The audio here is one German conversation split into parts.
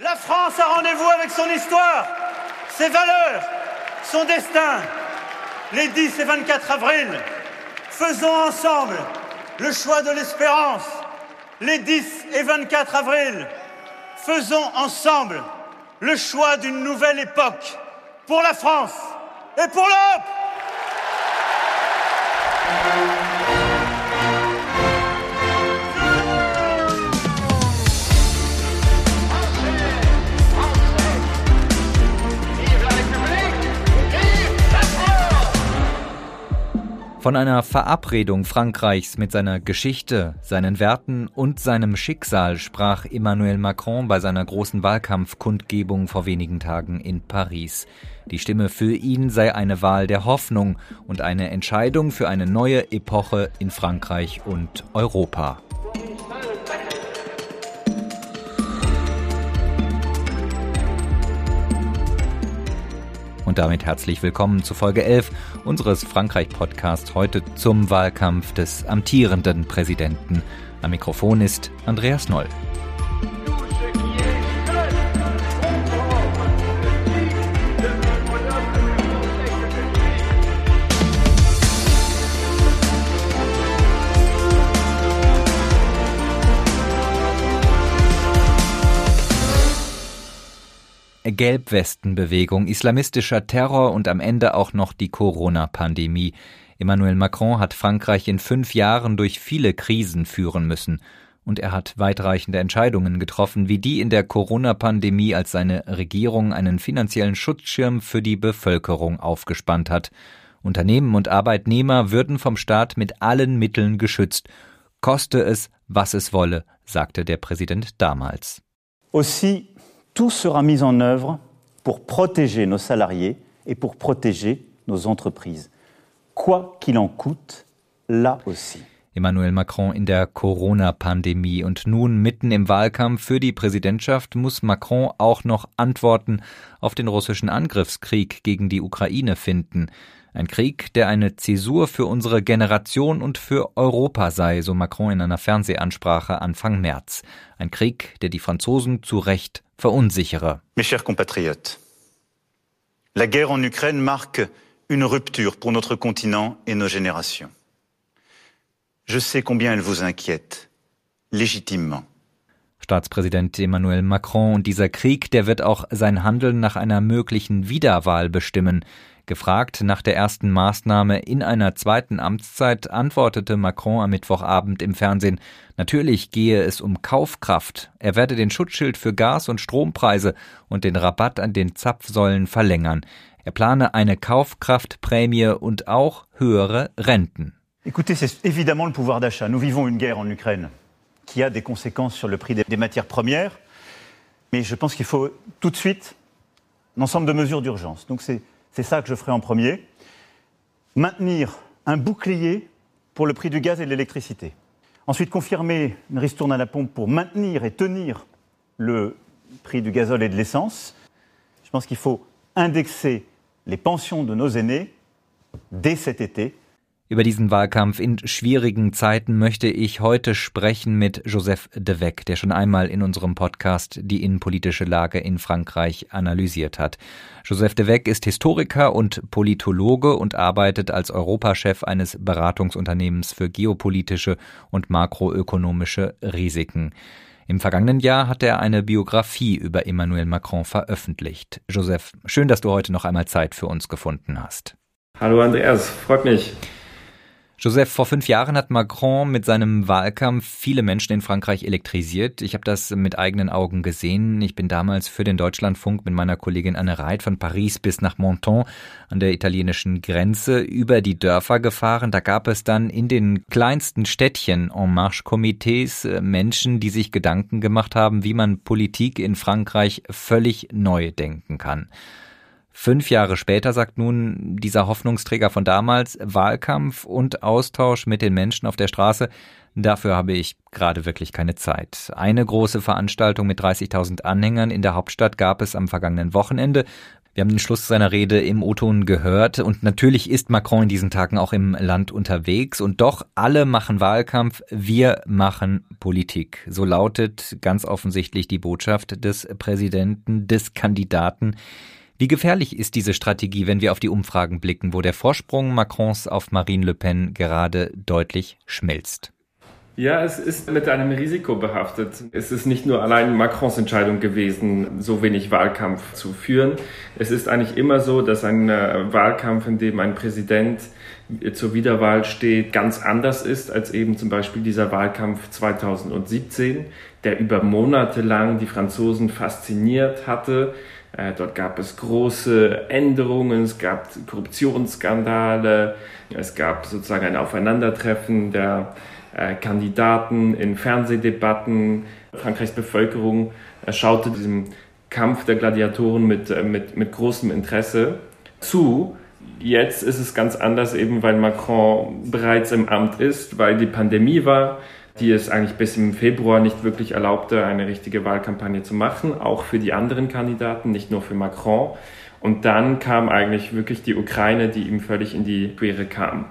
La France a rendez-vous avec son histoire, ses valeurs, son destin. Les 10 et 24 avril, faisons ensemble le choix de l'espérance. Les 10 et 24 avril, faisons ensemble le choix d'une nouvelle époque pour la France et pour l'Europe. Von einer Verabredung Frankreichs mit seiner Geschichte, seinen Werten und seinem Schicksal sprach Emmanuel Macron bei seiner großen Wahlkampfkundgebung vor wenigen Tagen in Paris. Die Stimme für ihn sei eine Wahl der Hoffnung und eine Entscheidung für eine neue Epoche in Frankreich und Europa. Und damit herzlich willkommen zu Folge 11 unseres Frankreich-Podcasts heute zum Wahlkampf des amtierenden Präsidenten. Am Mikrofon ist Andreas Noll. Gelbwestenbewegung, islamistischer Terror und am Ende auch noch die Corona-Pandemie. Emmanuel Macron hat Frankreich in fünf Jahren durch viele Krisen führen müssen. Und er hat weitreichende Entscheidungen getroffen, wie die in der Corona-Pandemie, als seine Regierung einen finanziellen Schutzschirm für die Bevölkerung aufgespannt hat. Unternehmen und Arbeitnehmer würden vom Staat mit allen Mitteln geschützt, koste es, was es wolle, sagte der Präsident damals. Aussi tout sera mis en œuvre pour protéger nos salariés et pour protéger nos entreprises. Quoi qu'il en coûte, là aussi. Emmanuel Macron in der Corona-Pandemie und nun mitten im Wahlkampf für die Präsidentschaft muss Macron auch noch Antworten auf den russischen Angriffskrieg gegen die Ukraine finden. Ein Krieg, der eine Zäsur für unsere Generation und für Europa sei, so Macron in einer Fernsehansprache Anfang März. Ein Krieg, der die Franzosen zu Recht verunsichere. Mes chers compatriotes, la guerre en Ukraine marque une rupture pour notre continent et nos générations. Je sais combien elle vous inquiète, légitimement. Staatspräsident Emmanuel Macron und dieser Krieg, der wird auch sein Handeln nach einer möglichen Wiederwahl bestimmen. Gefragt nach der ersten Maßnahme in einer zweiten Amtszeit antwortete Macron am Mittwochabend im Fernsehen, natürlich gehe es um Kaufkraft. Er werde den Schutzschild für Gas- und Strompreise und den Rabatt an den Zapfsäulen verlängern. Er plane eine Kaufkraftprämie und auch höhere Renten. Écoutez, c'est évidemment le pouvoir d'achat. Nous vivons une guerre en Ukraine qui a des conséquences sur le prix des matières premières. Mais je pense qu'il faut tout de suite un ensemble de mesures d'urgence. Donc c'est C'est ça que je ferai en premier. Maintenir un bouclier pour le prix du gaz et de l'électricité. Ensuite, confirmer une ristourne à la pompe pour maintenir et tenir le prix du gazole et de l'essence. Je pense qu'il faut indexer les pensions de nos aînés dès cet été Über diesen Wahlkampf in schwierigen Zeiten möchte ich heute sprechen mit Joseph de Weck, der schon einmal in unserem Podcast die innenpolitische Lage in Frankreich analysiert hat. Joseph de Weck ist Historiker und Politologe und arbeitet als Europachef eines Beratungsunternehmens für geopolitische und makroökonomische Risiken. Im vergangenen Jahr hat er eine Biografie über Emmanuel Macron veröffentlicht. Joseph, schön, dass du heute noch einmal Zeit für uns gefunden hast. Hallo Andreas, freut mich. Joseph, vor fünf Jahren hat Macron mit seinem Wahlkampf viele Menschen in Frankreich elektrisiert. Ich habe das mit eigenen Augen gesehen. Ich bin damals für den Deutschlandfunk mit meiner Kollegin Anne Reit von Paris bis nach Menton an der italienischen Grenze über die Dörfer gefahren. Da gab es dann in den kleinsten Städtchen En Marche-Komitees äh, Menschen, die sich Gedanken gemacht haben, wie man Politik in Frankreich völlig neu denken kann. Fünf Jahre später sagt nun dieser Hoffnungsträger von damals Wahlkampf und Austausch mit den Menschen auf der Straße. Dafür habe ich gerade wirklich keine Zeit. Eine große Veranstaltung mit 30.000 Anhängern in der Hauptstadt gab es am vergangenen Wochenende. Wir haben den Schluss seiner Rede im O-Ton gehört und natürlich ist Macron in diesen Tagen auch im Land unterwegs und doch alle machen Wahlkampf, wir machen Politik. So lautet ganz offensichtlich die Botschaft des Präsidenten, des Kandidaten. Wie gefährlich ist diese Strategie, wenn wir auf die Umfragen blicken, wo der Vorsprung Macrons auf Marine Le Pen gerade deutlich schmilzt? Ja, es ist mit einem Risiko behaftet. Es ist nicht nur allein Macrons Entscheidung gewesen, so wenig Wahlkampf zu führen. Es ist eigentlich immer so, dass ein äh, Wahlkampf, in dem ein Präsident zur Wiederwahl steht, ganz anders ist als eben zum Beispiel dieser Wahlkampf 2017, der über Monate lang die Franzosen fasziniert hatte. Äh, dort gab es große Änderungen, es gab Korruptionsskandale, es gab sozusagen ein Aufeinandertreffen der äh, Kandidaten in Fernsehdebatten. Frankreichs Bevölkerung schaute diesem Kampf der Gladiatoren mit, äh, mit, mit großem Interesse zu. Jetzt ist es ganz anders, eben weil Macron bereits im Amt ist, weil die Pandemie war, die es eigentlich bis im Februar nicht wirklich erlaubte, eine richtige Wahlkampagne zu machen, auch für die anderen Kandidaten, nicht nur für Macron. Und dann kam eigentlich wirklich die Ukraine, die ihm völlig in die Quere kam.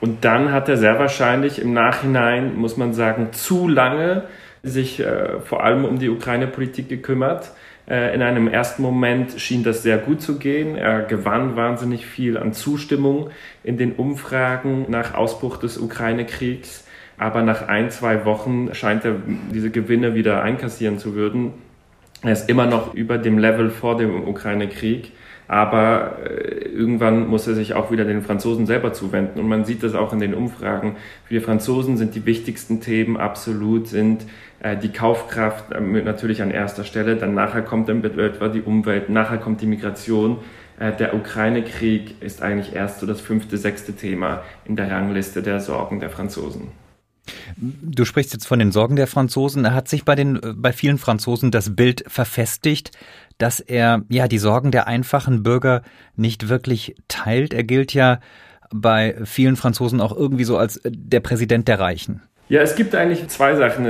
Und dann hat er sehr wahrscheinlich im Nachhinein, muss man sagen, zu lange sich äh, vor allem um die Ukraine-Politik gekümmert. Äh, in einem ersten Moment schien das sehr gut zu gehen. Er gewann wahnsinnig viel an Zustimmung in den Umfragen nach Ausbruch des Ukraine-Kriegs. Aber nach ein, zwei Wochen scheint er diese Gewinne wieder einkassieren zu würden. Er ist immer noch über dem Level vor dem Ukraine-Krieg aber äh, irgendwann muss er sich auch wieder den Franzosen selber zuwenden. Und man sieht das auch in den Umfragen. Für die Franzosen sind die wichtigsten Themen absolut sind äh, die Kaufkraft äh, natürlich an erster Stelle, dann nachher kommt dann etwa die Umwelt, nachher kommt die Migration. Der Ukraine-Krieg ist eigentlich erst so das fünfte, sechste Thema in der Rangliste der Sorgen der Franzosen. Du sprichst jetzt von den Sorgen der Franzosen. Hat sich bei den, bei vielen Franzosen das Bild verfestigt, dass er ja die Sorgen der einfachen Bürger nicht wirklich teilt. Er gilt ja bei vielen Franzosen auch irgendwie so als der Präsident der Reichen. Ja, es gibt eigentlich zwei Sachen.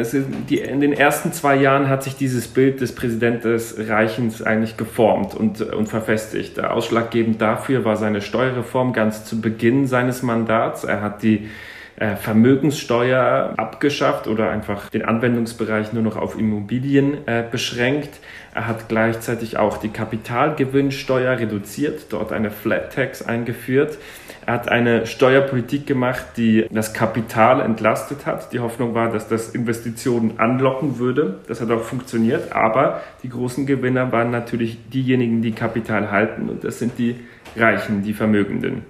Die, in den ersten zwei Jahren hat sich dieses Bild des Präsidenten des Reichens eigentlich geformt und, und verfestigt. Ausschlaggebend dafür war seine Steuerreform ganz zu Beginn seines Mandats. Er hat die äh, Vermögenssteuer abgeschafft oder einfach den Anwendungsbereich nur noch auf Immobilien äh, beschränkt. Er hat gleichzeitig auch die Kapitalgewinnsteuer reduziert, dort eine Flat Tax eingeführt. Er hat eine Steuerpolitik gemacht, die das Kapital entlastet hat. Die Hoffnung war, dass das Investitionen anlocken würde. Das hat auch funktioniert, aber die großen Gewinner waren natürlich diejenigen, die Kapital halten und das sind die Reichen, die Vermögenden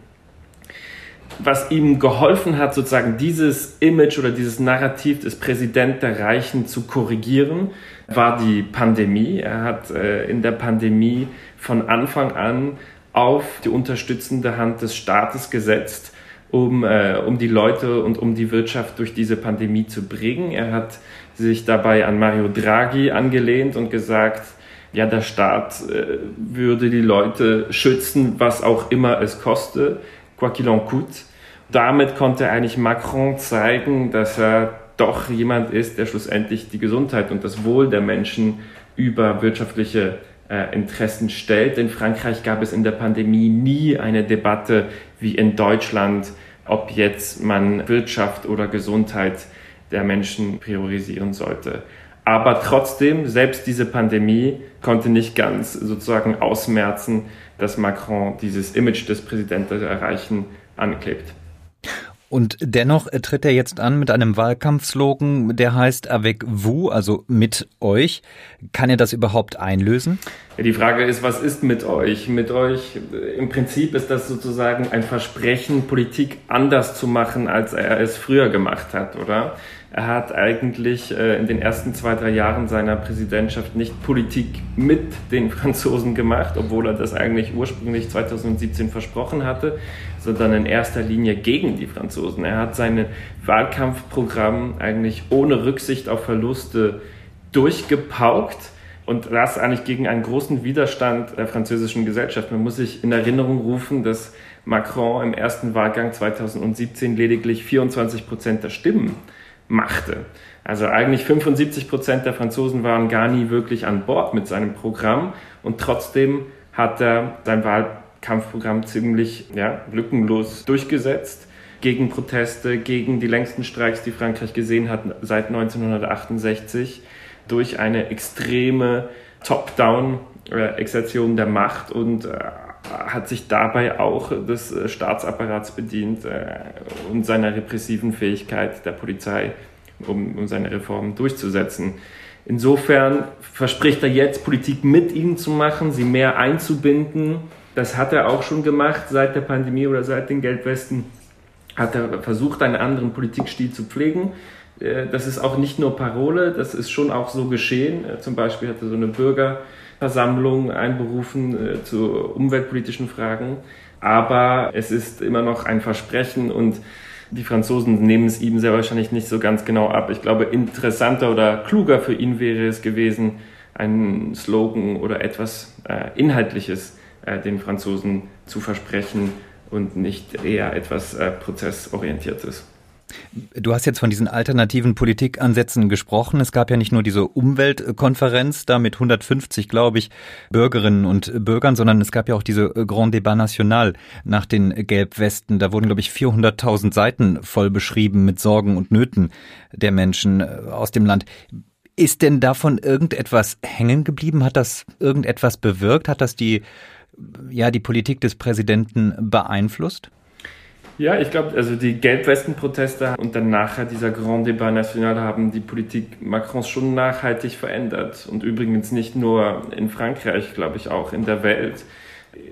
was ihm geholfen hat, sozusagen dieses Image oder dieses Narrativ des Präsident der Reichen zu korrigieren, war die Pandemie. Er hat äh, in der Pandemie von Anfang an auf die unterstützende Hand des Staates gesetzt, um, äh, um die Leute und um die Wirtschaft durch diese Pandemie zu bringen. Er hat sich dabei an Mario Draghi angelehnt und gesagt, ja, der Staat äh, würde die Leute schützen, was auch immer es koste, quoi qu'il en coûte damit konnte eigentlich Macron zeigen, dass er doch jemand ist, der schlussendlich die Gesundheit und das Wohl der Menschen über wirtschaftliche äh, Interessen stellt. In Frankreich gab es in der Pandemie nie eine Debatte wie in Deutschland, ob jetzt man Wirtschaft oder Gesundheit der Menschen priorisieren sollte. Aber trotzdem, selbst diese Pandemie konnte nicht ganz sozusagen ausmerzen, dass Macron dieses Image des Präsidenten erreichen anklebt. Und dennoch tritt er jetzt an mit einem Wahlkampfslogan, der heißt Avec vous, also mit euch. Kann er das überhaupt einlösen? Ja, die Frage ist, was ist mit euch? Mit euch, im Prinzip ist das sozusagen ein Versprechen, Politik anders zu machen, als er es früher gemacht hat, oder? Er hat eigentlich äh, in den ersten zwei, drei Jahren seiner Präsidentschaft nicht Politik mit den Franzosen gemacht, obwohl er das eigentlich ursprünglich 2017 versprochen hatte, sondern in erster Linie gegen die Franzosen. Er hat sein Wahlkampfprogramm eigentlich ohne Rücksicht auf Verluste durchgepaukt und das eigentlich gegen einen großen Widerstand der französischen Gesellschaft. Man muss sich in Erinnerung rufen, dass Macron im ersten Wahlgang 2017 lediglich 24 Prozent der Stimmen machte. Also eigentlich 75 Prozent der Franzosen waren gar nie wirklich an Bord mit seinem Programm und trotzdem hat er sein Wahlkampfprogramm ziemlich ja, lückenlos durchgesetzt gegen Proteste, gegen die längsten Streiks, die Frankreich gesehen hat seit 1968, durch eine extreme Top-Down-Exertion der Macht und äh, hat sich dabei auch des äh, Staatsapparats bedient äh, und seiner repressiven Fähigkeit der Polizei, um seine Reformen durchzusetzen. Insofern verspricht er jetzt, Politik mit ihnen zu machen, sie mehr einzubinden. Das hat er auch schon gemacht seit der Pandemie oder seit den Gelbwesten. Hat er versucht, einen anderen Politikstil zu pflegen. Äh, das ist auch nicht nur Parole, das ist schon auch so geschehen. Zum Beispiel hat er so eine Bürgerversammlung einberufen zu umweltpolitischen Fragen. Aber es ist immer noch ein Versprechen und die Franzosen nehmen es ihm sehr wahrscheinlich nicht so ganz genau ab. Ich glaube, interessanter oder kluger für ihn wäre es gewesen, einen Slogan oder etwas äh, Inhaltliches äh, den Franzosen zu versprechen und nicht eher etwas äh, Prozessorientiertes. Du hast jetzt von diesen alternativen Politikansätzen gesprochen. Es gab ja nicht nur diese Umweltkonferenz da mit 150, glaube ich, Bürgerinnen und Bürgern, sondern es gab ja auch diese Grand Débat National nach den Gelbwesten. Da wurden, glaube ich, 400.000 Seiten voll beschrieben mit Sorgen und Nöten der Menschen äh, aus dem Land. Ist denn davon irgendetwas hängen geblieben? Hat das irgendetwas bewirkt? Hat das die, ja, die Politik des Präsidenten beeinflusst? Ja, ich glaube, also die Gelbwesten-Proteste und dann nachher dieser Grand Débat National haben die Politik Macrons schon nachhaltig verändert. Und übrigens nicht nur in Frankreich, glaube ich, auch in der Welt.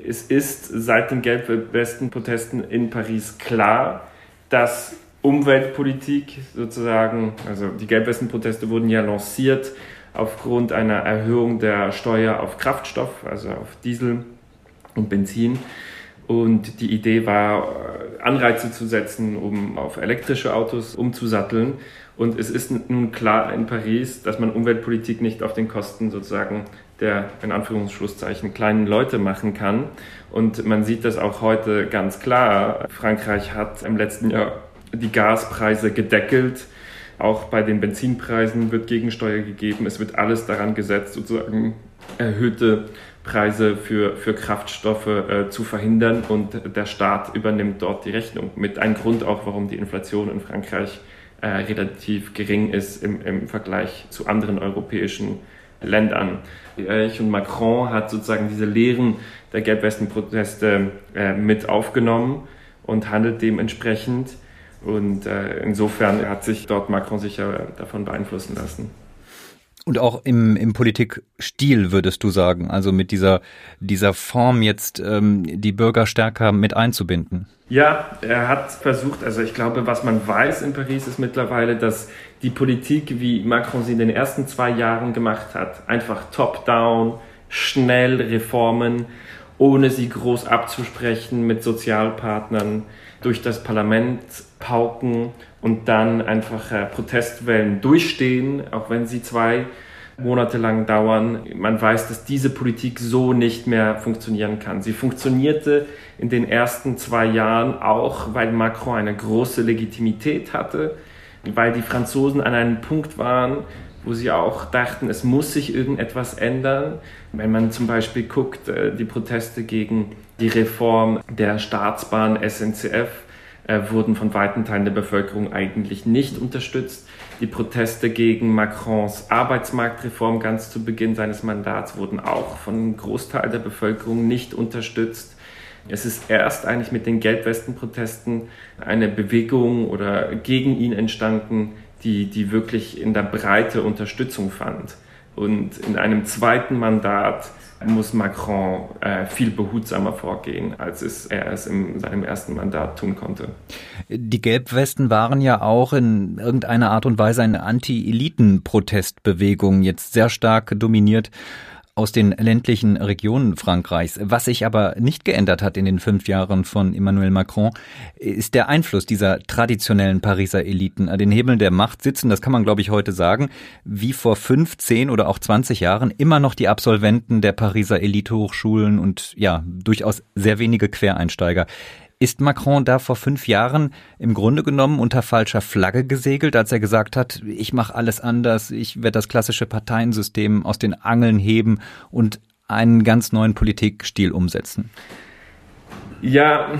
Es ist seit den Gelbwesten-Protesten in Paris klar, dass Umweltpolitik sozusagen, also die Gelbwesten-Proteste wurden ja lanciert aufgrund einer Erhöhung der Steuer auf Kraftstoff, also auf Diesel und Benzin. Und die Idee war, Anreize zu setzen, um auf elektrische Autos umzusatteln. Und es ist nun klar in Paris, dass man Umweltpolitik nicht auf den Kosten sozusagen der in Anführungsschlusszeichen kleinen Leute machen kann. Und man sieht das auch heute ganz klar. Frankreich hat im letzten Jahr die Gaspreise gedeckelt. Auch bei den Benzinpreisen wird Gegensteuer gegeben. Es wird alles daran gesetzt, sozusagen erhöhte Preise für, für Kraftstoffe äh, zu verhindern und der Staat übernimmt dort die Rechnung. Mit einem Grund auch, warum die Inflation in Frankreich äh, relativ gering ist im, im Vergleich zu anderen europäischen Ländern. Ich und Macron hat sozusagen diese Lehren der Gelbwesten-Proteste äh, mit aufgenommen und handelt dementsprechend. Und äh, insofern hat sich dort Macron sicher davon beeinflussen lassen. Und auch im, im Politikstil würdest du sagen, also mit dieser, dieser Form jetzt ähm, die Bürger stärker mit einzubinden. Ja, er hat versucht, also ich glaube, was man weiß in Paris ist mittlerweile, dass die Politik, wie Macron sie in den ersten zwei Jahren gemacht hat, einfach top-down, schnell Reformen, ohne sie groß abzusprechen mit Sozialpartnern, durch das Parlament pauken und dann einfach äh, Protestwellen durchstehen, auch wenn sie zwei Monate lang dauern. Man weiß, dass diese Politik so nicht mehr funktionieren kann. Sie funktionierte in den ersten zwei Jahren auch, weil Macron eine große Legitimität hatte, weil die Franzosen an einem Punkt waren, wo sie auch dachten, es muss sich irgendetwas ändern. Wenn man zum Beispiel guckt, äh, die Proteste gegen die Reform der Staatsbahn SNCF, äh, wurden von weiten Teilen der Bevölkerung eigentlich nicht unterstützt. Die Proteste gegen Macrons Arbeitsmarktreform ganz zu Beginn seines Mandats wurden auch von einem Großteil der Bevölkerung nicht unterstützt. Es ist erst eigentlich mit den Gelbwesten-Protesten eine Bewegung oder gegen ihn entstanden, die, die wirklich in der Breite Unterstützung fand. Und in einem zweiten Mandat muss Macron äh, viel behutsamer vorgehen, als es er es in seinem ersten Mandat tun konnte. Die Gelbwesten waren ja auch in irgendeiner Art und Weise eine Anti-Eliten-Protestbewegung, jetzt sehr stark dominiert aus den ländlichen Regionen Frankreichs. Was sich aber nicht geändert hat in den fünf Jahren von Emmanuel Macron, ist der Einfluss dieser traditionellen Pariser Eliten. An den Hebeln der Macht sitzen, das kann man glaube ich heute sagen, wie vor fünf, zehn oder auch zwanzig Jahren immer noch die Absolventen der Pariser Elitehochschulen und ja, durchaus sehr wenige Quereinsteiger. Ist Macron da vor fünf Jahren im Grunde genommen unter falscher Flagge gesegelt, als er gesagt hat, ich mache alles anders, ich werde das klassische Parteiensystem aus den Angeln heben und einen ganz neuen Politikstil umsetzen? Ja,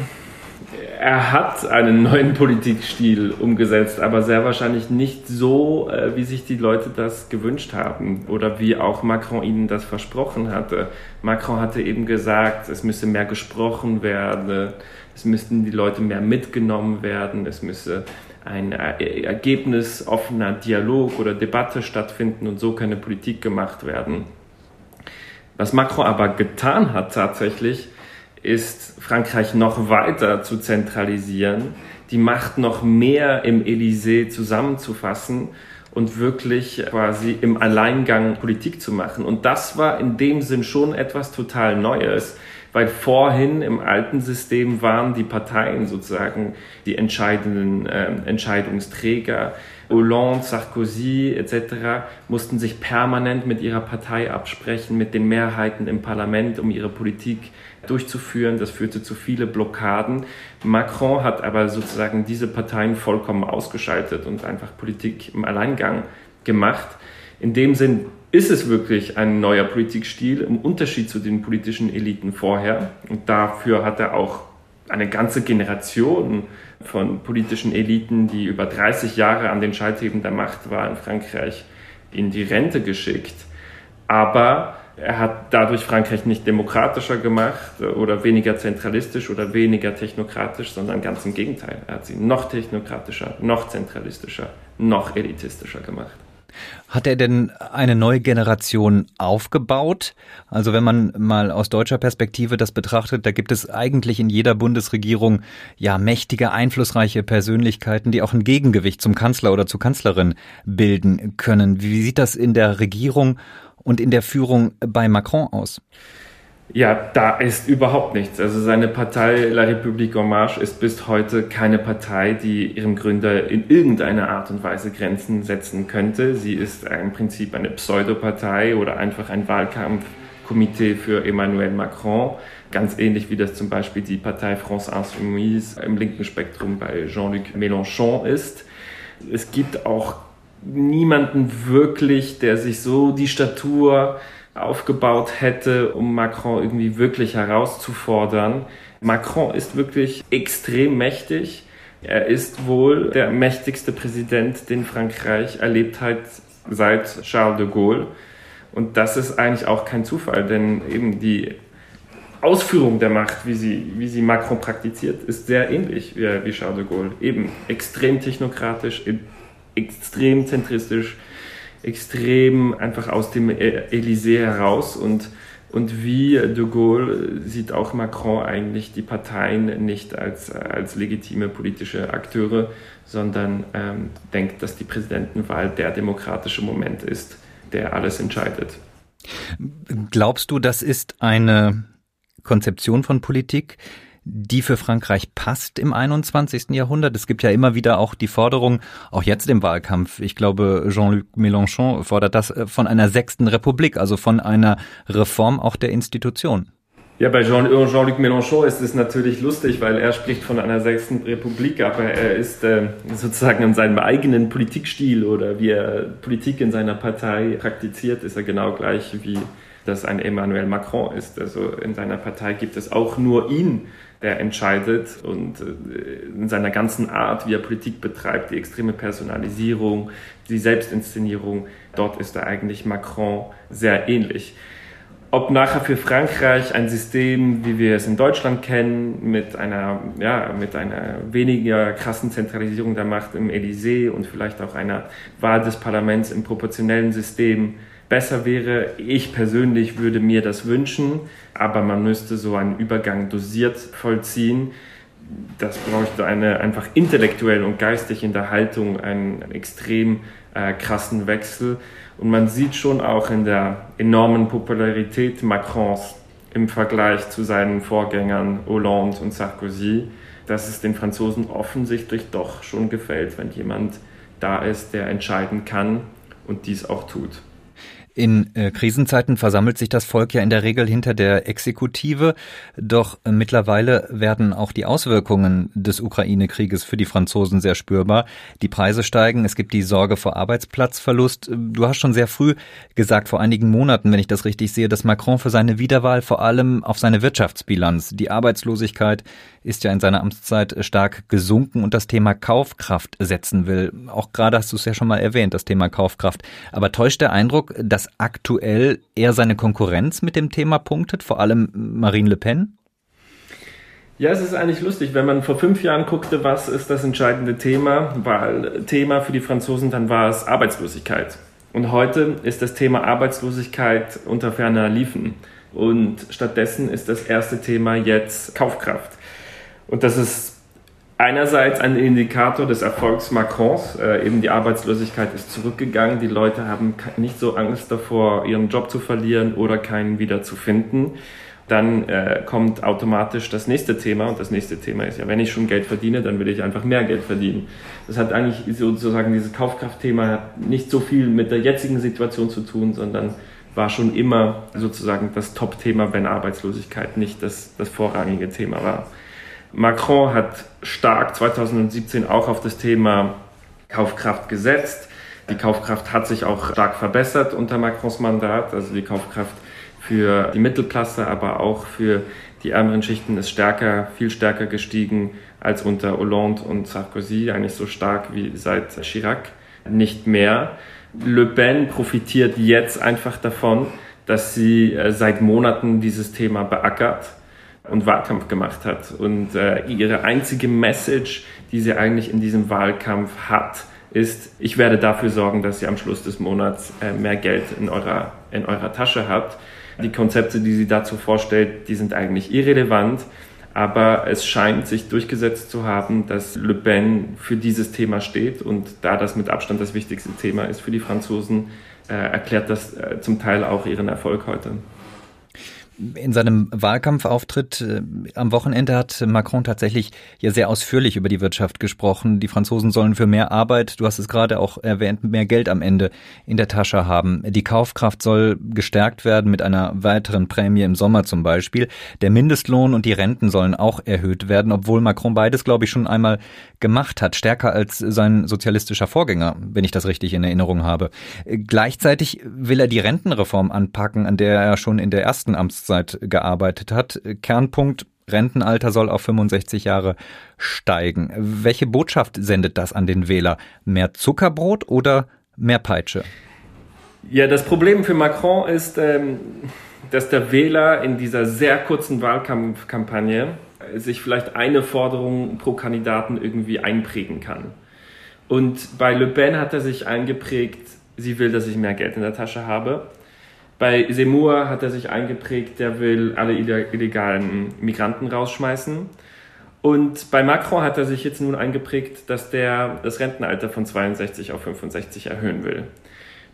er hat einen neuen Politikstil umgesetzt, aber sehr wahrscheinlich nicht so, äh, wie sich die Leute das gewünscht haben oder wie auch Macron ihnen das versprochen hatte. Macron hatte eben gesagt, es müsse mehr gesprochen werden, es müssten die Leute mehr mitgenommen werden, es müsse ein äh, ergebnisoffener Dialog oder Debatte stattfinden und so keine Politik gemacht werden. Was Macron aber getan hat tatsächlich, ist Frankreich noch weiter zu zentralisieren, die Macht noch mehr im Élysée zusammenzufassen und wirklich quasi im Alleingang Politik zu machen. Und das war in dem Sinn schon etwas total Neues, weil vorhin im alten System waren die Parteien sozusagen die entscheidenden äh, Entscheidungsträger. Hollande, Sarkozy etc. mussten sich permanent mit ihrer Partei absprechen, mit den Mehrheiten im Parlament, um ihre Politik durchzuführen. Das führte zu vielen Blockaden. Macron hat aber sozusagen diese Parteien vollkommen ausgeschaltet und einfach Politik im Alleingang gemacht. In dem Sinn ist es wirklich ein neuer Politikstil im Unterschied zu den politischen Eliten vorher. Und dafür hat er auch eine ganze Generation von politischen Eliten, die über 30 Jahre an den Schaltheben der Macht war in Frankreich, in die Rente geschickt. Aber er hat dadurch Frankreich nicht demokratischer gemacht oder weniger zentralistisch oder weniger technokratisch, sondern ganz im Gegenteil. Er hat sie noch technokratischer, noch zentralistischer, noch elitistischer gemacht. Hat er denn eine neue Generation aufgebaut? Also wenn man mal aus deutscher Perspektive das betrachtet, da gibt es eigentlich in jeder Bundesregierung ja mächtige, einflussreiche Persönlichkeiten, die auch ein Gegengewicht zum Kanzler oder zur Kanzlerin bilden können. Wie sieht das in der Regierung und in der Führung bei Macron aus? Ja, da ist überhaupt nichts. Also seine Partei La République en Marche ist bis heute keine Partei, die ihrem Gründer in irgendeiner Art und Weise Grenzen setzen könnte. Sie ist im Prinzip eine Pseudopartei oder einfach ein Wahlkampfkomitee für Emmanuel Macron. Ganz ähnlich wie das zum Beispiel die Partei France Insoumise im linken Spektrum bei Jean-Luc Mélenchon ist. Es gibt auch niemanden wirklich, der sich so die Statur aufgebaut hätte, um Macron irgendwie wirklich herauszufordern. Macron ist wirklich extrem mächtig. Er ist wohl der mächtigste Präsident, den Frankreich erlebt hat seit Charles de Gaulle. Und das ist eigentlich auch kein Zufall, denn eben die Ausführung der Macht, wie sie, wie sie Macron praktiziert, ist sehr ähnlich wie, wie Charles de Gaulle. Eben extrem technokratisch, extrem zentristisch, extrem einfach aus dem Élysée heraus und und wie de Gaulle sieht auch Macron eigentlich die Parteien nicht als, als legitime politische Akteure, sondern ähm, denkt, dass die Präsidentenwahl der demokratische Moment ist, der alles entscheidet. Glaubst du, das ist eine Konzeption von Politik, die für Frankreich passt im 21. Jahrhundert. Es gibt ja immer wieder auch die Forderung, auch jetzt im Wahlkampf, ich glaube, Jean-Luc Mélenchon fordert das äh, von einer sechsten Republik, also von einer Reform auch der Institution. Ja, bei Jean-Luc Jean Mélenchon ist es natürlich lustig, weil er spricht von einer sechsten Republik, aber er ist äh, sozusagen in seinem eigenen Politikstil oder wie er Politik in seiner Partei praktiziert, ist er genau gleich wie das ein Emmanuel Macron ist. Also in seiner Partei gibt es auch nur ihn der entscheidet und äh, in seiner ganzen Art, wie er Politik betreibt, die extreme Personalisierung, die Selbstinszenierung, dort ist er eigentlich Macron sehr ähnlich. Ob nachher für Frankreich ein System, wie wir es in Deutschland kennen, mit einer, ja, mit einer weniger krassen Zentralisierung der Macht im Élysée und vielleicht auch einer Wahl des Parlaments im proportionellen System besser wäre. Ich persönlich würde mir das wünschen, aber man müsste so einen Übergang dosiert vollziehen. Das bräuchte eine einfach intellektuell und geistig in der Haltung einen extrem äh, krassen Wechsel. Und man sieht schon auch in der enormen Popularität Macrons im Vergleich zu seinen Vorgängern Hollande und Sarkozy, dass es den Franzosen offensichtlich doch schon gefällt, wenn jemand da ist, der entscheiden kann und dies auch tut. In äh, Krisenzeiten versammelt sich das Volk ja in der Regel hinter der Exekutive, doch äh, mittlerweile werden auch die Auswirkungen des Ukraine-Krieges für die Franzosen sehr spürbar. Die Preise steigen, es gibt die Sorge vor Arbeitsplatzverlust. Du hast schon sehr früh gesagt, vor einigen Monaten, wenn ich das richtig sehe, dass Macron für seine Wiederwahl vor allem auf seine Wirtschaftsbilanz, die Arbeitslosigkeit ist ja in seiner Amtszeit stark gesunken und das Thema Kaufkraft setzen will. Auch gerade hast du es ja schon mal erwähnt, das Thema Kaufkraft. Aber täuscht der Eindruck, dass aktuell eher seine Konkurrenz mit dem Thema punktet, vor allem Marine Le Pen? Ja, es ist eigentlich lustig, wenn man vor fünf Jahren guckte, was ist das entscheidende Thema, weil Thema für die Franzosen dann war es Arbeitslosigkeit. Und heute ist das Thema Arbeitslosigkeit unter ferner Liefen. Und stattdessen ist das erste Thema jetzt Kaufkraft. Und das ist einerseits ein Indikator des Erfolgs Macrons. Äh, eben die Arbeitslosigkeit ist zurückgegangen. Die Leute haben nicht so Angst davor, ihren Job zu verlieren oder keinen wieder zu finden. Dann äh, kommt automatisch das nächste Thema und das nächste Thema ist ja, wenn ich schon Geld verdiene, dann will ich einfach mehr Geld verdienen. Das hat eigentlich sozusagen dieses Kaufkraftthema nicht so viel mit der jetzigen Situation zu tun, sondern war schon immer sozusagen das Top-Thema, wenn Arbeitslosigkeit nicht das, das vorrangige Thema war. Macron hat stark 2017 auch auf das Thema Kaufkraft gesetzt. Die Kaufkraft hat sich auch stark verbessert unter Macrons Mandat. Also die Kaufkraft für die Mittelklasse, aber auch für die ärmeren Schichten ist stärker, viel stärker gestiegen als unter Hollande und Sarkozy, eigentlich so stark wie seit Chirac, nicht mehr. Le Pen profitiert jetzt einfach davon, dass sie äh, seit Monaten dieses Thema beackert und Wahlkampf gemacht hat. Und äh, ihre einzige Message, die sie eigentlich in diesem Wahlkampf hat, ist, ich werde dafür sorgen, dass ihr am Schluss des Monats äh, mehr Geld in eurer, in eurer Tasche habt. Die Konzepte, die sie dazu vorstellt, die sind eigentlich irrelevant. Aber es scheint sich durchgesetzt zu haben, dass Le Pen für dieses Thema steht. Und da das mit Abstand das wichtigste Thema ist für die Franzosen, äh, erklärt das äh, zum Teil auch ihren Erfolg heute. In seinem Wahlkampfauftritt äh, am Wochenende hat Macron tatsächlich ja sehr ausführlich über die Wirtschaft gesprochen. Die Franzosen sollen für mehr Arbeit, du hast es gerade auch erwähnt, mehr Geld am Ende in der Tasche haben. Die Kaufkraft soll gestärkt werden mit einer weiteren Prämie im Sommer zum Beispiel. Der Mindestlohn und die Renten sollen auch erhöht werden, obwohl Macron beides, glaube ich, schon einmal gemacht hat. Stärker als sein sozialistischer Vorgänger, wenn ich das richtig in Erinnerung habe. Gleichzeitig will er die Rentenreform anpacken, an der er schon in der ersten Amtszeit Amtszeit gearbeitet hat. Kernpunkt Rentenalter soll auf 65 Jahre steigen. Welche Botschaft sendet das an den Wähler? Mehr Zuckerbrot oder mehr Peitsche? Ja, das Problem für Macron ist, ähm, dass der Wähler in dieser sehr kurzen Wahlkampfkampagne sich vielleicht eine Forderung pro Kandidaten irgendwie einprägen kann. Und bei Le Pen hat er sich eingeprägt, sie will, dass ich mehr Geld in der Tasche habe. Bei Semur hat er sich eingeprägt, der will alle illegalen Migranten rausschmeißen. Und bei Macron hat er sich jetzt nun eingeprägt, dass der das Rentenalter von 62 auf 65 erhöhen will.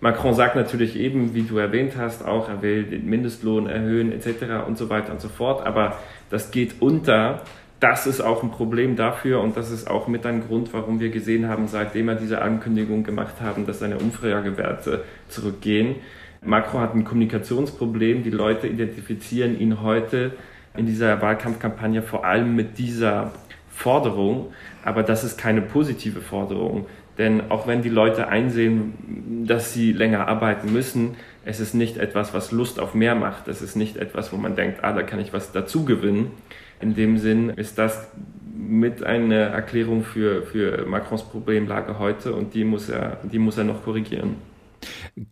Macron sagt natürlich eben, wie du erwähnt hast, auch, er will den Mindestlohn erhöhen etc. und so weiter und so fort. Aber das geht unter. Das ist auch ein Problem dafür und das ist auch mit ein Grund, warum wir gesehen haben, seitdem er diese Ankündigung gemacht haben, dass seine Umfragewerte zurückgehen, Macron hat ein Kommunikationsproblem. Die Leute identifizieren ihn heute in dieser Wahlkampfkampagne vor allem mit dieser Forderung. Aber das ist keine positive Forderung. Denn auch wenn die Leute einsehen, dass sie länger arbeiten müssen, es ist nicht etwas, was Lust auf mehr macht. Es ist nicht etwas, wo man denkt, ah, da kann ich was dazu gewinnen. In dem Sinn ist das mit einer Erklärung für, für Macrons Problemlage heute und die muss er, die muss er noch korrigieren.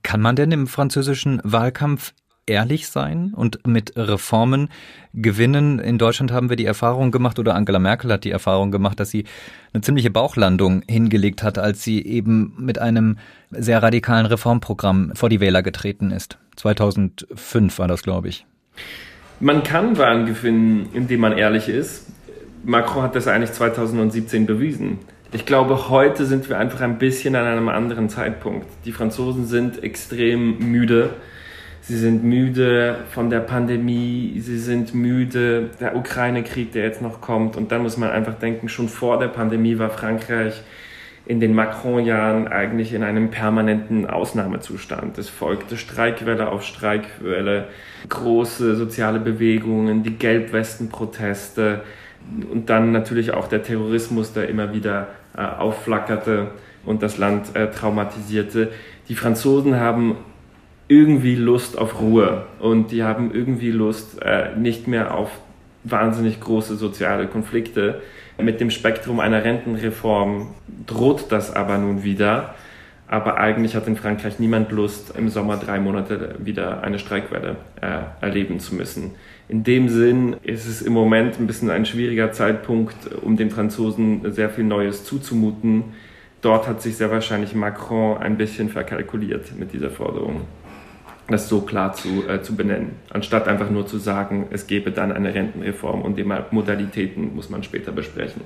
Kann man denn im französischen Wahlkampf ehrlich sein und mit Reformen gewinnen. In Deutschland haben wir die Erfahrung gemacht oder Angela Merkel hat die Erfahrung gemacht, dass sie eine ziemliche Bauchlandung hingelegt hat, als sie eben mit einem sehr radikalen Reformprogramm vor die Wähler getreten ist. 2005 war das, glaube ich. Man kann Wahlen gewinnen, indem man ehrlich ist. Macron hat das eigentlich 2017 bewiesen. Ich glaube, heute sind wir einfach ein bisschen an einem anderen Zeitpunkt. Die Franzosen sind extrem müde. Sie sind müde von der Pandemie, sie sind müde der Ukraine-Krieg, der jetzt noch kommt. Und dann muss man einfach denken, schon vor der Pandemie war Frankreich in den Macron-Jahren eigentlich in einem permanenten Ausnahmezustand. Es folgte Streikwelle auf Streikwelle, große soziale Bewegungen, die Gelbwesten-Proteste und dann natürlich auch der Terrorismus, der immer wieder äh, aufflackerte und das Land äh, traumatisierte. Die Franzosen haben irgendwie Lust auf Ruhe und die haben irgendwie Lust äh, nicht mehr auf wahnsinnig große soziale Konflikte. Mit dem Spektrum einer Rentenreform droht das aber nun wieder. Aber eigentlich hat in Frankreich niemand Lust, im Sommer drei Monate wieder eine Streikwelle äh, erleben zu müssen. In dem Sinn ist es im Moment ein bisschen ein schwieriger Zeitpunkt, um den Franzosen sehr viel Neues zuzumuten. Dort hat sich sehr wahrscheinlich Macron ein bisschen verkalkuliert mit dieser Forderung das so klar zu, äh, zu benennen, anstatt einfach nur zu sagen, es gäbe dann eine Rentenreform und die Modalitäten muss man später besprechen.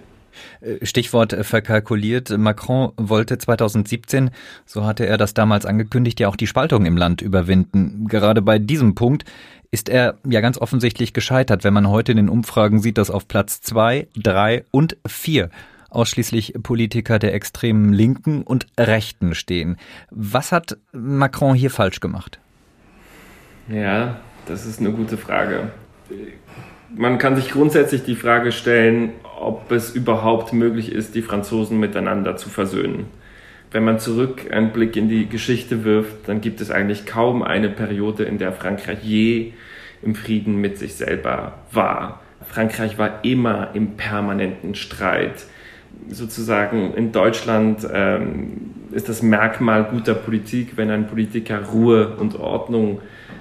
Äh, Stichwort äh, verkalkuliert. Macron wollte 2017, so hatte er das damals angekündigt, ja auch die Spaltung im Land überwinden. Gerade bei diesem Punkt ist er ja ganz offensichtlich gescheitert, wenn man heute in den Umfragen sieht, dass auf Platz zwei, drei und vier ausschließlich Politiker der extremen Linken und Rechten stehen. Was hat Macron hier falsch gemacht? Ja, das ist eine gute Frage. Man kann sich grundsätzlich die Frage stellen, ob es überhaupt möglich ist, die Franzosen miteinander zu versöhnen. Wenn man zurück einen Blick in die Geschichte wirft, dann gibt es eigentlich kaum eine Periode, in der Frankreich je im Frieden mit sich selber war. Frankreich war immer im permanenten Streit. Sozusagen in Deutschland ähm, ist das Merkmal guter Politik, wenn ein Politiker Ruhe und Ordnung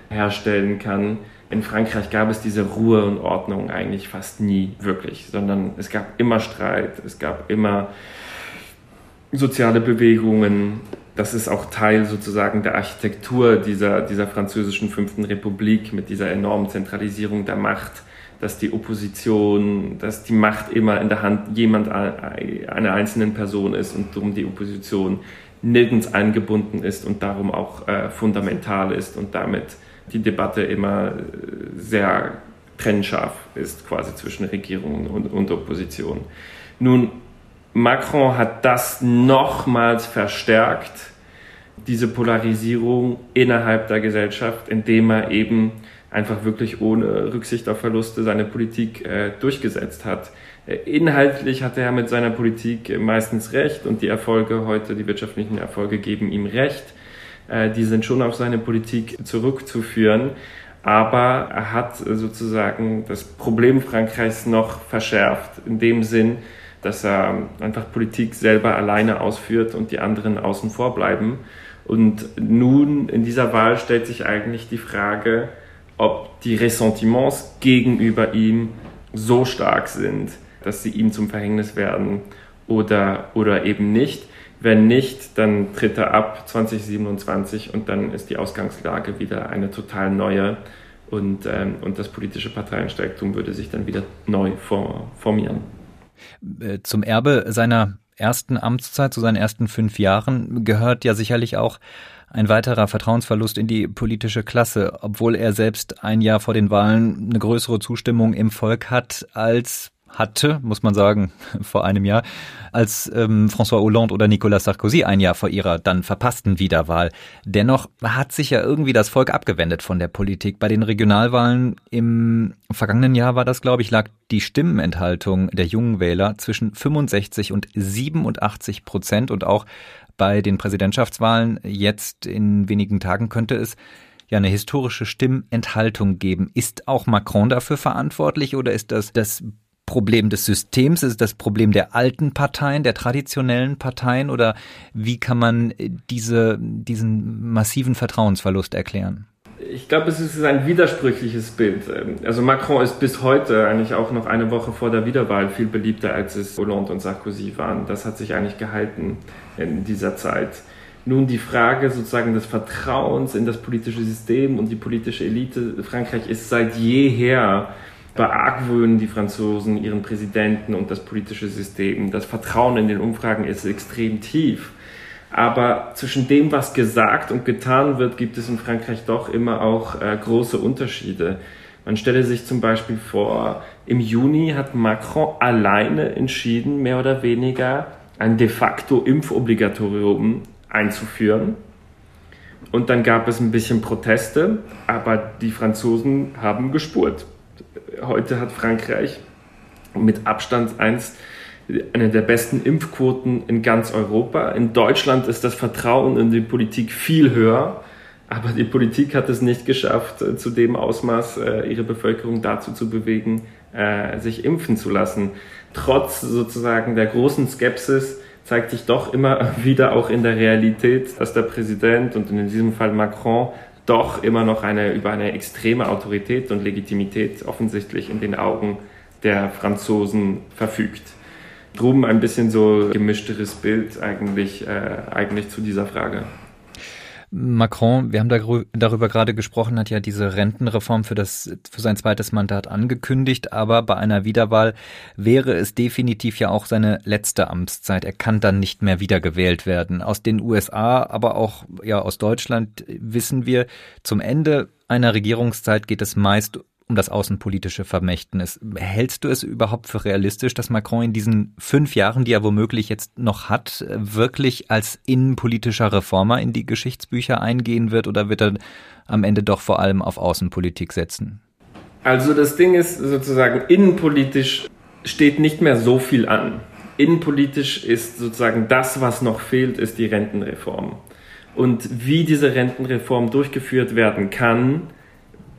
herstellen kann. In Frankreich gab es diese Ruhe und Ordnung eigentlich fast nie wirklich, sondern es gab immer Streit, es gab immer soziale Bewegungen. Das ist auch Teil sozusagen der Architektur dieser, dieser französischen Fünften Republik mit dieser enormen Zentralisierung der Macht, dass die Opposition, dass die Macht immer in der Hand jemand, einer einzelnen Person ist und darum die Opposition nirgends eingebunden ist und darum auch äh, fundamental ist und damit die Debatte immer sehr trennscharf ist, quasi zwischen Regierung und, und Opposition. Nun, Macron hat das nochmals verstärkt, diese Polarisierung innerhalb der Gesellschaft, indem er eben einfach wirklich ohne Rücksicht auf Verluste seine Politik äh, durchgesetzt hat. Äh, inhaltlich hatte er mit seiner Politik meistens recht und die Erfolge heute, die wirtschaftlichen Erfolge geben ihm recht. Äh, die sind schon auf seine Politik zurückzuführen. Aber er hat sozusagen das Problem Frankreichs noch verschärft, in dem Sinn, dass er einfach Politik selber alleine ausführt und die anderen außen vor bleiben. Und nun in dieser Wahl stellt sich eigentlich die Frage, ob die Ressentiments gegenüber ihm so stark sind, dass sie ihm zum Verhängnis werden oder, oder eben nicht. Wenn nicht, dann tritt er ab 2027 und dann ist die Ausgangslage wieder eine total neue und, ähm, und das politische Parteiensteigtum würde sich dann wieder neu formieren. Äh, zum Erbe seiner ersten Amtszeit, zu seinen ersten fünf Jahren, gehört ja sicherlich auch ein weiterer Vertrauensverlust in die politische Klasse, obwohl er selbst ein Jahr vor den Wahlen eine größere Zustimmung im Volk hat als hatte, muss man sagen, vor einem Jahr, als ähm, François Hollande oder Nicolas Sarkozy ein Jahr vor ihrer dann verpassten Wiederwahl. Dennoch hat sich ja irgendwie das Volk abgewendet von der Politik. Bei den Regionalwahlen im vergangenen Jahr war das, glaube ich, lag die Stimmenenthaltung der jungen Wähler zwischen 65 und 87 Prozent und auch bei den Präsidentschaftswahlen jetzt in wenigen Tagen könnte es ja eine historische Stimmenthaltung geben. Ist auch Macron dafür verantwortlich oder ist das das Problem des Systems? Ist es das Problem der alten Parteien, der traditionellen Parteien? Oder wie kann man diese, diesen massiven Vertrauensverlust erklären? Ich glaube, es ist ein widersprüchliches Bild. Also Macron ist bis heute eigentlich auch noch eine Woche vor der Wiederwahl viel beliebter, als es Hollande und Sarkozy waren. Das hat sich eigentlich gehalten in dieser Zeit. Nun die Frage sozusagen des Vertrauens in das politische System und die politische Elite. Frankreich ist seit jeher beargwöhnen die Franzosen ihren Präsidenten und das politische System. Das Vertrauen in den Umfragen ist extrem tief. Aber zwischen dem, was gesagt und getan wird, gibt es in Frankreich doch immer auch äh, große Unterschiede. Man stelle sich zum Beispiel vor, im Juni hat Macron alleine entschieden, mehr oder weniger, ein de facto Impfobligatorium einzuführen. Und dann gab es ein bisschen Proteste, aber die Franzosen haben gespurt. Heute hat Frankreich mit Abstand eins eine der besten Impfquoten in ganz Europa. In Deutschland ist das Vertrauen in die Politik viel höher, aber die Politik hat es nicht geschafft, äh, zu dem Ausmaß äh, ihre Bevölkerung dazu zu bewegen, äh, sich impfen zu lassen. Trotz sozusagen der großen Skepsis zeigt sich doch immer wieder auch in der Realität, dass der Präsident und in diesem Fall Macron doch immer noch eine, über eine extreme Autorität und Legitimität offensichtlich in den Augen der Franzosen verfügt. Drum ein bisschen so gemischteres Bild eigentlich, äh, eigentlich zu dieser Frage. Macron, wir haben darüber gerade gesprochen, hat ja diese Rentenreform für das, für sein zweites Mandat angekündigt, aber bei einer Wiederwahl wäre es definitiv ja auch seine letzte Amtszeit. Er kann dann nicht mehr wiedergewählt werden. Aus den USA, aber auch ja aus Deutschland wissen wir, zum Ende einer Regierungszeit geht es meist um das außenpolitische Vermächtnis. Hältst du es überhaupt für realistisch, dass Macron in diesen fünf Jahren, die er womöglich jetzt noch hat, wirklich als innenpolitischer Reformer in die Geschichtsbücher eingehen wird oder wird er am Ende doch vor allem auf Außenpolitik setzen? Also das Ding ist sozusagen, innenpolitisch steht nicht mehr so viel an. Innenpolitisch ist sozusagen das, was noch fehlt, ist die Rentenreform. Und wie diese Rentenreform durchgeführt werden kann,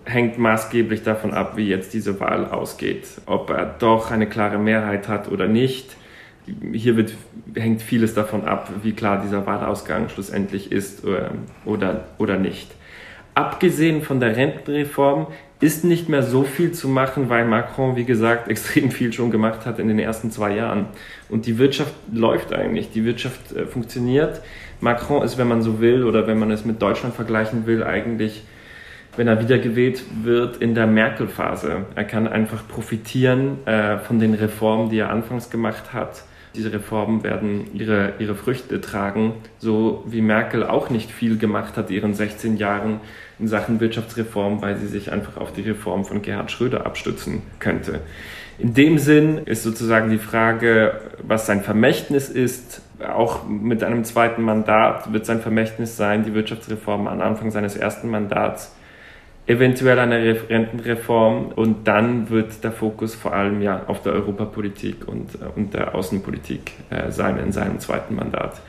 hängt maßgeblich davon ab, wie jetzt diese Wahl ausgeht. Ob er doch eine klare Mehrheit hat oder nicht. Hier wird, hängt vieles davon ab, wie klar dieser Wahlausgang schlussendlich ist äh, oder, oder nicht. Abgesehen von der Rentenreform ist nicht mehr so viel zu machen, weil Macron, wie gesagt, extrem viel schon gemacht hat in den ersten zwei Jahren. Und die Wirtschaft läuft eigentlich, die Wirtschaft äh, funktioniert. Macron ist, wenn man so will, oder wenn man es mit Deutschland vergleichen will, eigentlich wenn er wiedergewählt wird in der Merkel-Phase. Er kann einfach profitieren äh, von den Reformen, die er anfangs gemacht hat. Diese Reformen werden ihre, ihre Früchte tragen, so wie Merkel auch nicht viel gemacht hat ihren 16 Jahren in Sachen Wirtschaftsreform, weil sie sich einfach auf die Reform von Gerhard Schröder abstützen könnte. In dem Sinn ist sozusagen die Frage, was sein Vermächtnis ist. Auch mit einem zweiten Mandat wird sein Vermächtnis sein, die Wirtschaftsreform am Anfang seines ersten Mandats eventuell eine Rentenreform und dann wird der Fokus vor allem ja auf der Europapolitik und, äh, und der Außenpolitik äh, sein in seinem zweiten Mandat.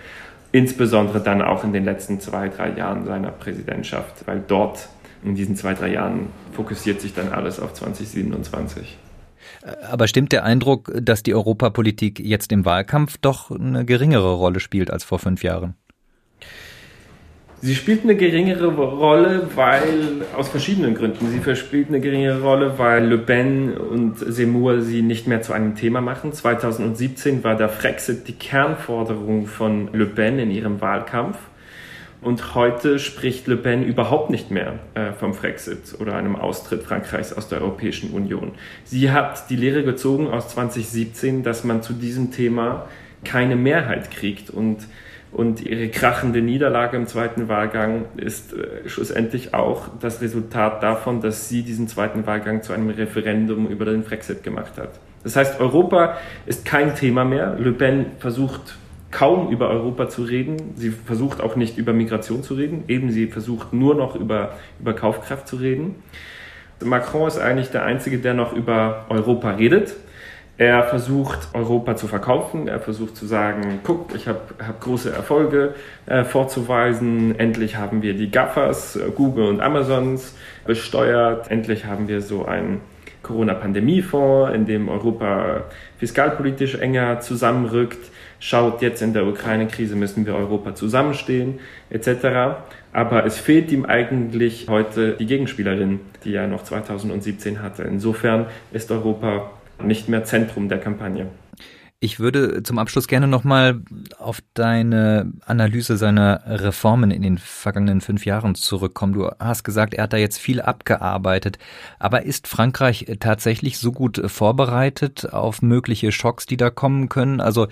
Insbesondere dann auch in den letzten zwei, drei Jahren seiner Präsidentschaft, weil dort in diesen zwei, drei Jahren fokussiert sich dann alles auf 2027. Äh, aber stimmt der Eindruck, dass die Europapolitik jetzt im Wahlkampf doch eine geringere Rolle spielt als vor fünf Jahren? Sie spielt eine geringere Rolle, weil aus verschiedenen Gründen. Sie spielt eine geringere Rolle, weil Le Pen und Seymour sie nicht mehr zu einem Thema machen. 2017 war der Frexit die Kernforderung von Le Pen in ihrem Wahlkampf. Und heute spricht Le Pen überhaupt nicht mehr äh, vom Frexit oder einem Austritt Frankreichs aus der Europäischen Union. Sie hat die Lehre gezogen aus 2017, dass man zu diesem Thema keine Mehrheit kriegt und und ihre krachende Niederlage im zweiten Wahlgang ist äh, schlussendlich auch das Resultat davon, dass sie diesen zweiten Wahlgang zu einem Referendum über den Brexit gemacht hat. Das heißt, Europa ist kein Thema mehr. Le Pen versucht kaum über Europa zu reden. Sie versucht auch nicht über Migration zu reden. Eben sie versucht nur noch über, über Kaufkraft zu reden. Macron ist eigentlich der Einzige, der noch über Europa redet. Er versucht, Europa zu verkaufen. Er versucht zu sagen, guck, ich habe hab große Erfolge äh, vorzuweisen. Endlich haben wir die GAFAs, äh, Google und Amazons besteuert. Endlich haben wir so einen Corona-Pandemie-Fonds, in dem Europa fiskalpolitisch enger zusammenrückt. Schaut, jetzt in der Ukraine-Krise müssen wir Europa zusammenstehen, etc. Aber es fehlt ihm eigentlich heute die Gegenspielerin, die er noch 2017 hatte. Insofern ist Europa nicht mehr Zentrum der Kampagne. Ich würde zum Abschluss gerne nochmal auf deine Analyse seiner Reformen in den vergangenen fünf Jahren zurückkommen. Du hast gesagt, er hat da jetzt viel abgearbeitet. Aber ist Frankreich tatsächlich so gut vorbereitet auf mögliche Schocks, die da kommen können? Also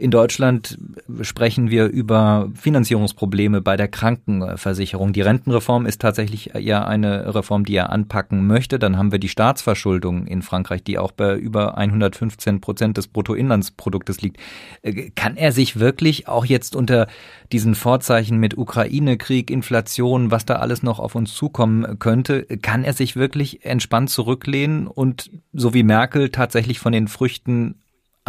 In Deutschland sprechen wir über Finanzierungsprobleme bei der Krankenversicherung. Die Rentenreform ist tatsächlich ja eine Reform, die er anpacken möchte. Dann haben wir die Staatsverschuldung in Frankreich, die auch bei über 115 Prozent des Bruttoinlandsproduktes liegt. Äh, kann er sich wirklich auch jetzt unter diesen Vorzeichen mit Ukraine-Krieg, Inflation, was da alles noch auf uns zukommen könnte, kann er sich wirklich entspannt zurücklehnen und so wie Merkel tatsächlich von den Früchten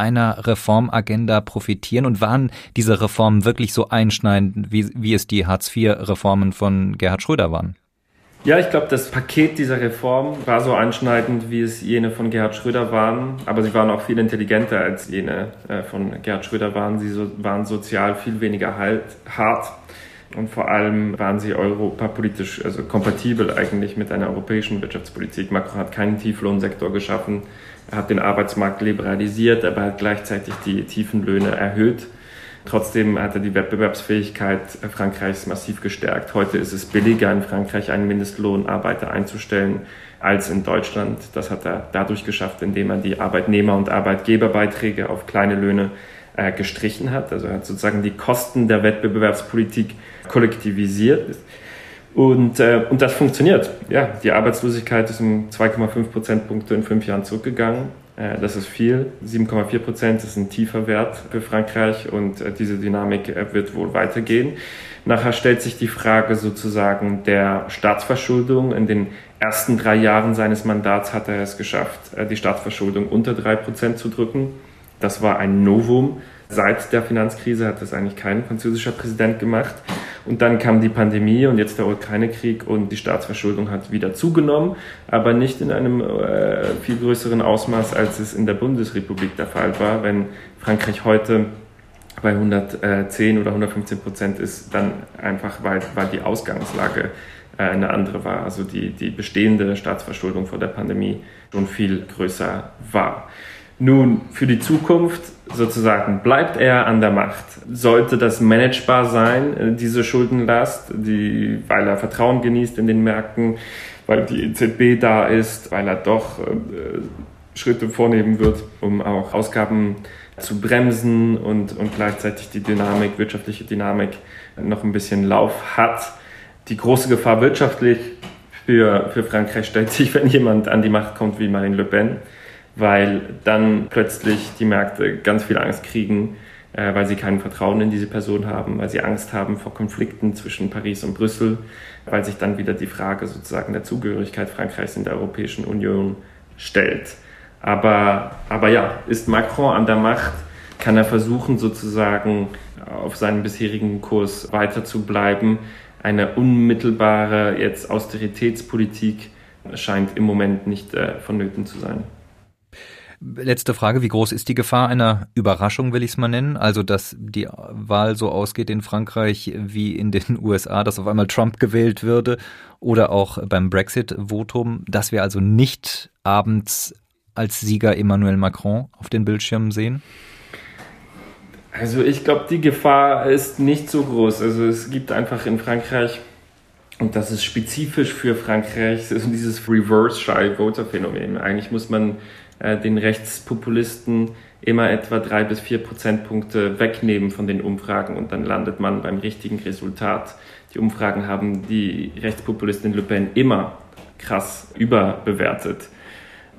einer Reformagenda profitieren und waren diese Reformen wirklich so einschneidend, wie, wie es die Hartz-IV-Reformen von Gerhard Schröder waren? Ja, ich glaube, das Paket dieser Reform war so einschneidend, wie es jene von Gerhard Schröder waren, aber sie waren auch viel intelligenter als jene äh, von Gerhard Schröder waren. Sie waren sozial viel weniger halt, hart und vor allem waren sie europapolitisch, also kompatibel eigentlich mit einer europäischen Wirtschaftspolitik. Macron hat keinen Tieflohnsektor geschaffen, hat den Arbeitsmarkt liberalisiert, aber hat gleichzeitig die tiefen Löhne erhöht. Trotzdem hat er die Wettbewerbsfähigkeit Frankreichs massiv gestärkt. Heute ist es billiger, in Frankreich einen Mindestlohnarbeiter einzustellen als in Deutschland. Das hat er dadurch geschafft, indem er die Arbeitnehmer- und Arbeitgeberbeiträge auf kleine Löhne äh, gestrichen hat. Also er hat sozusagen die Kosten der Wettbewerbspolitik kollektivisiert. Und, äh, und das funktioniert. Ja, die Arbeitslosigkeit ist um 2,5 Prozentpunkte in fünf Jahren zurückgegangen. Äh, das ist viel. 7,4 Prozent ist ein tiefer Wert für Frankreich und äh, diese Dynamik äh, wird wohl weitergehen. Nachher stellt sich die Frage sozusagen der Staatsverschuldung. In den ersten drei Jahren seines Mandats hat er es geschafft, äh, die Staatsverschuldung unter drei Prozent zu drücken. Das war ein Novum. Seit der Finanzkrise hat das eigentlich kein französischer Präsident gemacht. Und dann kam die Pandemie und jetzt der Ukraine-Krieg und die Staatsverschuldung hat wieder zugenommen, aber nicht in einem äh, viel größeren Ausmaß, als es in der Bundesrepublik der Fall war. Wenn Frankreich heute bei 110 oder 115 Prozent ist, dann einfach, weil, weil die Ausgangslage äh, eine andere war, also die, die bestehende Staatsverschuldung vor der Pandemie schon viel größer war. Nun, für die Zukunft sozusagen bleibt er an der Macht. Sollte das managebar sein, äh, diese Schuldenlast, die, weil er Vertrauen genießt in den Märkten, weil die EZB da ist, weil er doch äh, Schritte vornehmen wird, um auch Ausgaben zu bremsen und, und gleichzeitig die Dynamik, wirtschaftliche Dynamik noch ein bisschen Lauf hat. Die große Gefahr wirtschaftlich für, für Frankreich stellt sich, wenn jemand an die Macht kommt wie Marine Le Pen weil dann plötzlich die Märkte ganz viel Angst kriegen, äh, weil sie kein Vertrauen in diese Person haben, weil sie Angst haben vor Konflikten zwischen Paris und Brüssel, weil sich dann wieder die Frage sozusagen der Zugehörigkeit Frankreichs in der Europäischen Union stellt. Aber, aber ja, ist Macron an der Macht, kann er versuchen sozusagen auf seinem bisherigen Kurs weiter zu bleiben. Eine unmittelbare jetzt Austeritätspolitik scheint im Moment nicht äh, vonnöten zu sein. Letzte Frage, wie groß ist die Gefahr einer Überraschung, will ich es mal nennen? Also, dass die Wahl so ausgeht in Frankreich wie in den USA, dass auf einmal Trump gewählt würde oder auch beim Brexit-Votum, dass wir also nicht abends als Sieger Emmanuel Macron auf den Bildschirmen sehen? Also ich glaube, die Gefahr ist nicht so groß. Also es gibt einfach in Frankreich, und das ist spezifisch für Frankreich, dieses Reverse-Shy-Voter-Phänomen. Eigentlich muss man äh, den Rechtspopulisten immer etwa drei bis vier Prozentpunkte wegnehmen von den Umfragen und dann landet man beim richtigen Resultat. Die Umfragen haben die Rechtspopulistin Le Pen immer krass überbewertet.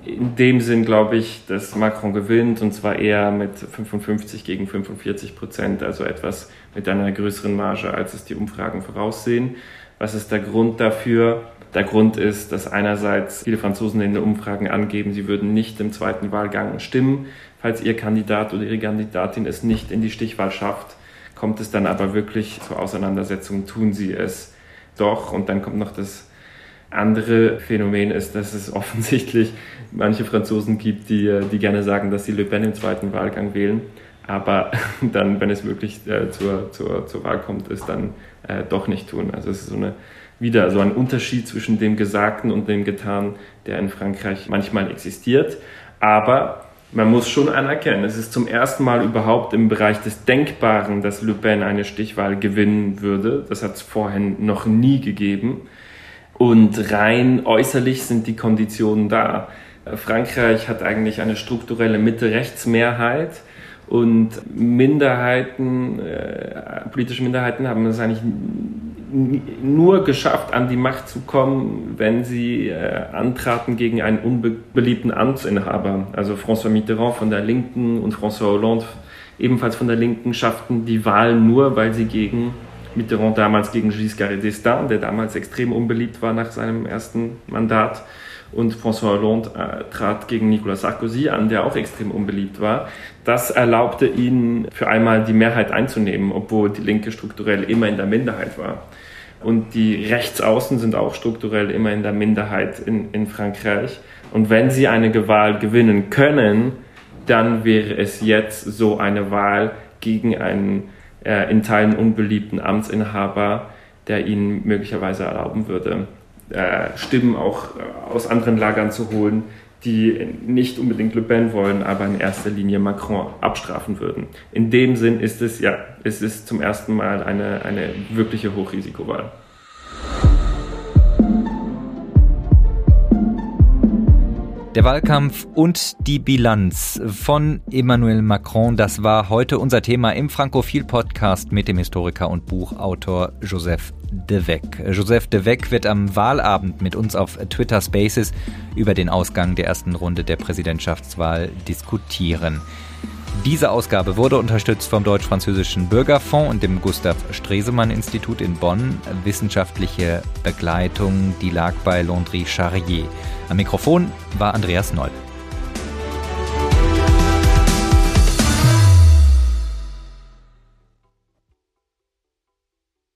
In dem Sinn glaube ich, dass Macron gewinnt und zwar eher mit 55 gegen 45 Prozent, also etwas mit einer größeren Marge, als es die Umfragen voraussehen. Was ist der Grund dafür? Der Grund ist, dass einerseits viele Franzosen in den Umfragen angeben, sie würden nicht im zweiten Wahlgang stimmen. Falls ihr Kandidat oder ihre Kandidatin es nicht in die Stichwahl schafft, kommt es dann aber wirklich zur Auseinandersetzung, tun sie es doch. Und dann kommt noch das andere Phänomen ist, dass es offensichtlich manche Franzosen gibt, die, die gerne sagen, dass sie Le Pen im zweiten Wahlgang wählen, aber dann, wenn es wirklich äh, zur, zur, zur Wahl kommt, es dann äh, doch nicht tun. Also es ist so eine wieder so ein Unterschied zwischen dem Gesagten und dem Getan, der in Frankreich manchmal existiert. Aber man muss schon anerkennen, es ist zum ersten Mal überhaupt im Bereich des Denkbaren, dass Le Pen eine Stichwahl gewinnen würde. Das hat es vorhin noch nie gegeben. Und rein äußerlich sind die Konditionen da. Frankreich hat eigentlich eine strukturelle Mitte-Rechts-Mehrheit Und Minderheiten, äh, politische Minderheiten haben es eigentlich nur geschafft, an die Macht zu kommen, wenn sie äh, antraten gegen einen unbeliebten Amtsinhaber. Also François Mitterrand von der Linken und François Hollande ebenfalls von der Linken schafften die Wahl nur, weil sie gegen Mitterrand damals gegen Giscard d'Estaing, der damals extrem unbeliebt war nach seinem ersten Mandat, und François Hollande äh, trat gegen Nicolas Sarkozy an, der auch extrem unbeliebt war. Das erlaubte ihnen für einmal die Mehrheit einzunehmen, obwohl die Linke strukturell immer in der Minderheit war. Und die Rechtsaußen sind auch strukturell immer in der Minderheit in, in Frankreich. Und wenn sie eine Wahl gewinnen können, dann wäre es jetzt so eine Wahl gegen einen äh, in Teilen unbeliebten Amtsinhaber, der ihnen möglicherweise erlauben würde, äh, Stimmen auch aus anderen Lagern zu holen, die nicht unbedingt Le Pen wollen, aber in erster Linie Macron abstrafen würden. In dem Sinn ist es ja, es ist zum ersten Mal eine, eine wirkliche Hochrisikowahl. Der Wahlkampf und die Bilanz von Emmanuel Macron, das war heute unser Thema im Frankophil Podcast mit dem Historiker und Buchautor Joseph de Weck. Joseph de Weck wird am Wahlabend mit uns auf Twitter Spaces über den Ausgang der ersten Runde der Präsidentschaftswahl diskutieren. Diese Ausgabe wurde unterstützt vom Deutsch-Französischen Bürgerfonds und dem Gustav Stresemann Institut in Bonn. Wissenschaftliche Begleitung, die lag bei Landry Charrier. Am Mikrofon war Andreas Noll.